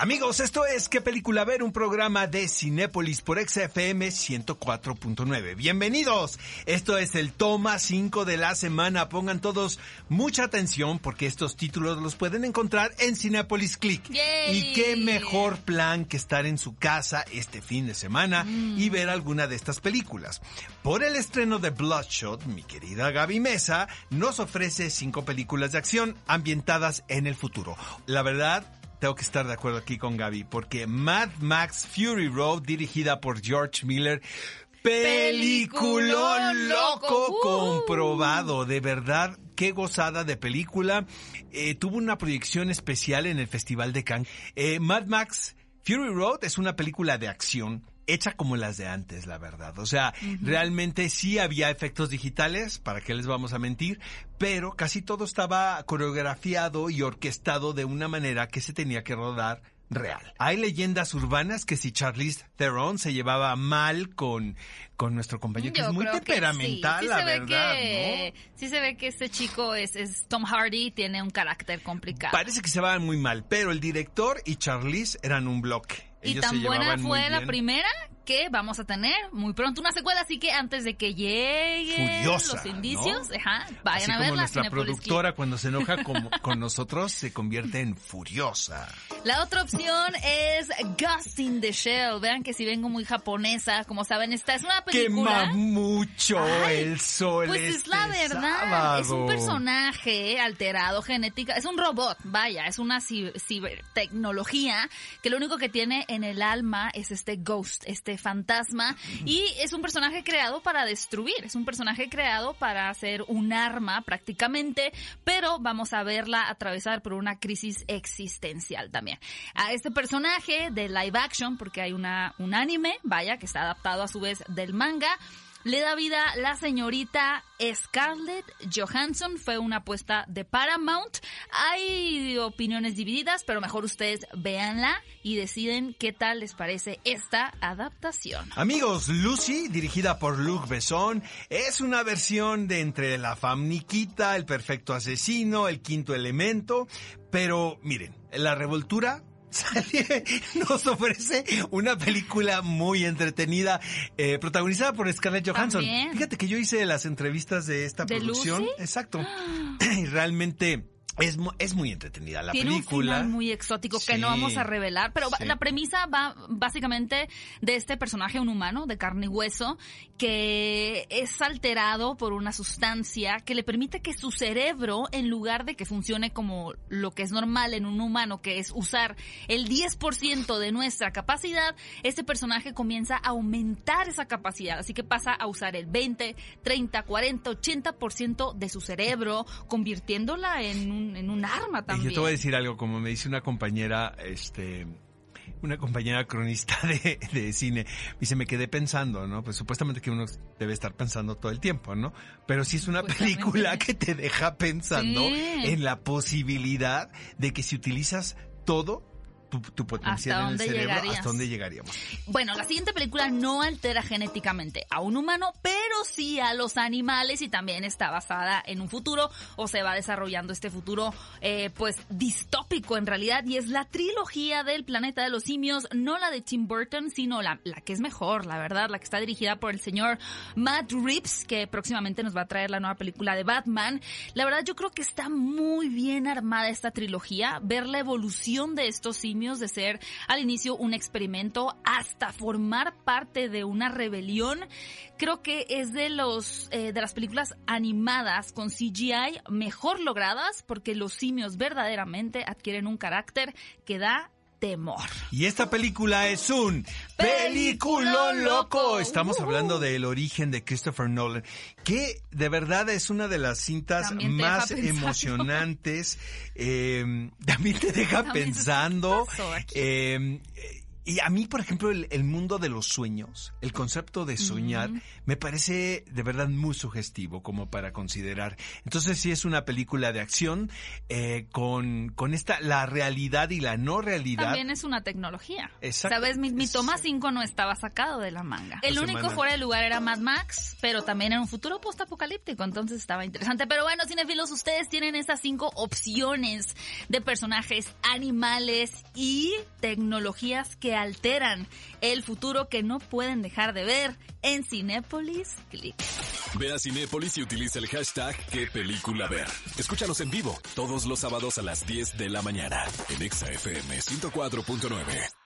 Amigos, esto es ¿Qué película ver? Un programa de Cinépolis por XFM 104.9. Bienvenidos. Esto es el toma 5 de la semana. Pongan todos mucha atención porque estos títulos los pueden encontrar en Cinépolis Click. Yay. Y qué mejor plan que estar en su casa este fin de semana y ver alguna de estas películas. Por el estreno de Bloodshot, mi querida Gaby Mesa nos ofrece cinco películas de acción ambientadas en el futuro. La verdad, tengo que estar de acuerdo aquí con Gaby, porque Mad Max Fury Road, dirigida por George Miller, loco loco, uh. comprobado, de verdad. Qué gozada de película. Eh, tuvo una proyección especial en el Festival de Cannes. Eh, Mad Max Fury Road es una película de acción hecha como las de antes, la verdad. O sea, realmente sí había efectos digitales, para qué les vamos a mentir, pero casi todo estaba coreografiado y orquestado de una manera que se tenía que rodar real. Hay leyendas urbanas que si Charlize Theron se llevaba mal con, con nuestro compañero, que Yo es muy temperamental, sí. Sí la verdad, que, Sí se ve que este chico es, es Tom Hardy, tiene un carácter complicado. Parece que se van muy mal, pero el director y Charlize eran un bloque. y Ellos tan buena fue la primera que vamos a tener muy pronto una secuela, así que antes de que lleguen Furiosa, los indicios, ¿no? ajá, vayan Así a como verla. nuestra productora cuando se enoja con, con nosotros se convierte en furiosa. La otra opción es Ghost in the Shell. Vean que si vengo muy japonesa, como saben, esta es una película. Quema mucho Ay, el sol. Pues es la este verdad, sábado. es un personaje alterado genética, es un robot, vaya, es una ci- cibertecnología que lo único que tiene en el alma es este ghost, este fantasma, y es un personaje creado para destruir, es un personaje creado para hacer un arma prácticamente, pero vamos a verla atravesar por una crisis existencial también. A este personaje de live action, porque hay una, un anime, vaya, que está adaptado a su vez del manga, le da vida la señorita Scarlett Johansson. Fue una apuesta de Paramount. Hay opiniones divididas, pero mejor ustedes véanla y deciden qué tal les parece esta adaptación. Amigos, Lucy, dirigida por Luc Besson, es una versión de entre la famniquita, el perfecto asesino, el quinto elemento, pero miren, la revoltura sale- nos ofrece una película muy entretenida, eh, protagonizada por Scarlett Johansson. También. Fíjate que yo hice las entrevistas de esta ¿De producción. Lucy? Exacto. y realmente es, es muy entretenida la Tiene película. un final muy exótico que no vamos a revelar, pero Sí. la premisa va básicamente de este personaje, un humano de carne y hueso, que es alterado por una sustancia que le permite que su cerebro, en lugar de que funcione como lo que es normal en un humano, que es usar el 10% de nuestra capacidad, este personaje comienza a aumentar esa capacidad, así que pasa a usar el 20, 30, 40, 80% de su cerebro, convirtiéndola en un, en un arma Y también. Yo te voy a decir algo, como me dice una compañera, este, una compañera cronista de, de cine, dice, me quedé pensando, ¿no? Pues supuestamente que uno debe estar pensando todo el tiempo, ¿no? Pero sí es una película que te deja pensando Sí. en la posibilidad de que si utilizas todo, tu, tu potencial en el cerebro, llegarías? hasta dónde llegaríamos. Bueno, la siguiente película no altera genéticamente a un humano, pero sí a los animales y también está basada en un futuro o se va desarrollando este futuro eh, pues distópico en realidad y es la trilogía del planeta de los simios, no la de Tim Burton, sino la, la que es mejor, la verdad, la que está dirigida por el señor Matt Reeves, que próximamente nos va a traer la nueva película de Batman. La verdad yo creo que está muy bien armada esta trilogía, ver la evolución de estos simios de ser al inicio un experimento hasta formar parte de una rebelión. Creo que es de los eh, de las películas animadas con CGI mejor logradas porque los simios verdaderamente adquieren un carácter que da temor. Y esta película es un peliculón loco. Estamos Ujú. hablando del origen de Christopher Nolan, que de verdad es una de las cintas más emocionantes. eh, también te deja También, pensando. eh, Y a mí, por ejemplo, el, el mundo de los sueños, el concepto de soñar, me parece de verdad muy sugestivo como para considerar. Entonces sí es una película de acción eh, con, con esta, la realidad y la no realidad. También es una tecnología. Exacto. Sabes, mi, toma 5 no estaba sacado de la manga. El La único semana. fuera de lugar era Mad Max, pero también en un futuro postapocalíptico, entonces estaba interesante. Pero bueno, cinefilos, ustedes tienen esas cinco opciones de personajes, animales y tecnologías que alteran el futuro que no pueden dejar de ver en Cinépolis Click. Ve a Cinépolis y utiliza el hashtag qué película ver. Escúchanos en vivo todos los sábados a las 10 de la mañana en Exa FM 104.9.